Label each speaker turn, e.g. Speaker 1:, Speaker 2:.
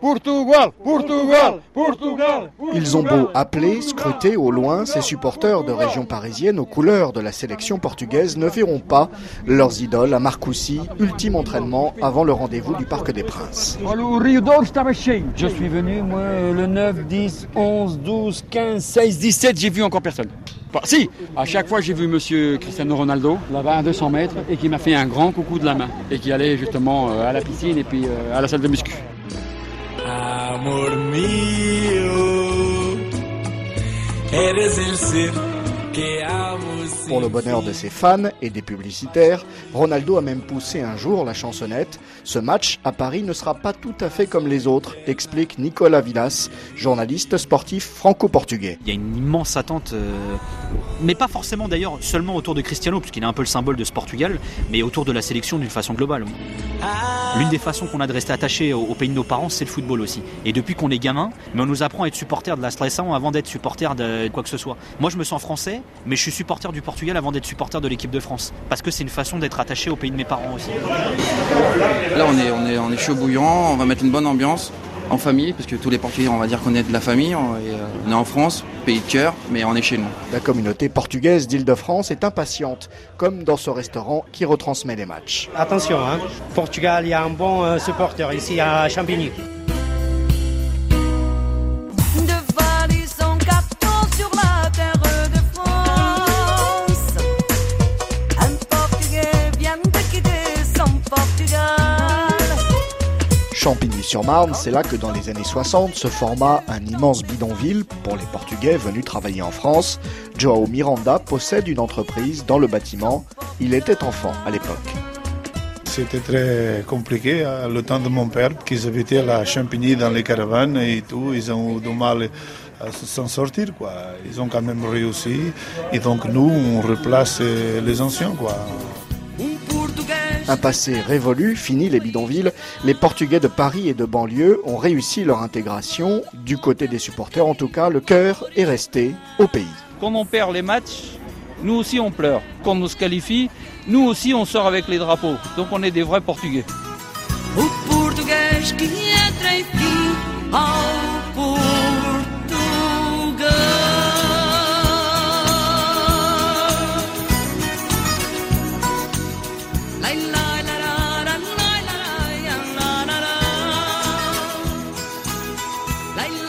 Speaker 1: Portugal, Portugal, Portugal.
Speaker 2: Ils ont beau appeler, scruter au loin, ces supporters de région parisienne aux couleurs de la sélection portugaise ne verront pas leurs idoles à Marcoussis, ultime entraînement avant le rendez-vous du Parc des Princes.
Speaker 3: Je suis venu, moi, le 9, 10, 11, 12, 15, 16, 17, j'ai vu encore personne. Enfin, si, à chaque fois j'ai vu monsieur Cristiano Ronaldo, là-bas à 200 mètres, et qui m'a fait un grand coucou de la main, et qui allait justement euh, à la piscine et puis euh, à la salle de muscu.
Speaker 4: amor meu, era exercer
Speaker 2: Pour le bonheur de ses fans et des publicitaires, Ronaldo a même poussé un jour la chansonnette. Ce match à Paris ne sera pas tout à fait comme les autres, explique Nicolas Villas, journaliste sportif franco-portugais.
Speaker 5: Il y a une immense attente, euh, mais pas forcément d'ailleurs seulement autour de Cristiano, puisqu'il est un peu le symbole de ce Portugal, mais autour de la sélection d'une façon globale. L'une des façons qu'on a de rester attaché au, pays de nos parents, c'est le football aussi. Et depuis qu'on est gamin, on nous apprend à être supporter de la Stressant avant d'être supporter de quoi que ce soit. Moi, je me sens français, mais je suis supporter du Portugal avant d'être supporter de l'équipe de France. Parce que c'est une façon d'être attaché au pays de mes parents aussi.
Speaker 6: Là, on est, on est, on est chaud bouillant, on va mettre une bonne ambiance en famille, parce que tous les Portugais, on va dire qu'on est de la famille. On est, euh, on est en France, pays de cœur, mais on est chez nous.
Speaker 2: La communauté portugaise d'Île-de-France est impatiente, comme dans ce restaurant qui retransmet les matchs.
Speaker 7: Attention, hein. Portugal, il y a un bon euh, supporter ici à Champigny.
Speaker 2: Champigny-sur-Marne, c'est là que dans les années 60 se forma un immense bidonville pour les Portugais venus travailler en France. Joao Miranda possède une entreprise dans le bâtiment. Il était enfant à l'époque.
Speaker 8: C'était très compliqué euh, le temps de mon père, qu'ils habitaient à la Champigny dans les caravanes et tout. Ils ont eu du mal à s'en sortir, quoi. Ils ont quand même réussi. Et donc nous, on replace euh, les anciens.
Speaker 2: Un passé révolu, fini les bidonvilles, les Portugais de Paris et de banlieue ont réussi leur intégration. Du côté des supporters, en tout cas, le cœur est resté au pays.
Speaker 9: Quand on perd les matchs, nous aussi on pleure. Quand on se qualifie, nous aussi on sort avec les drapeaux. Donc on est des vrais Portugais.
Speaker 10: la la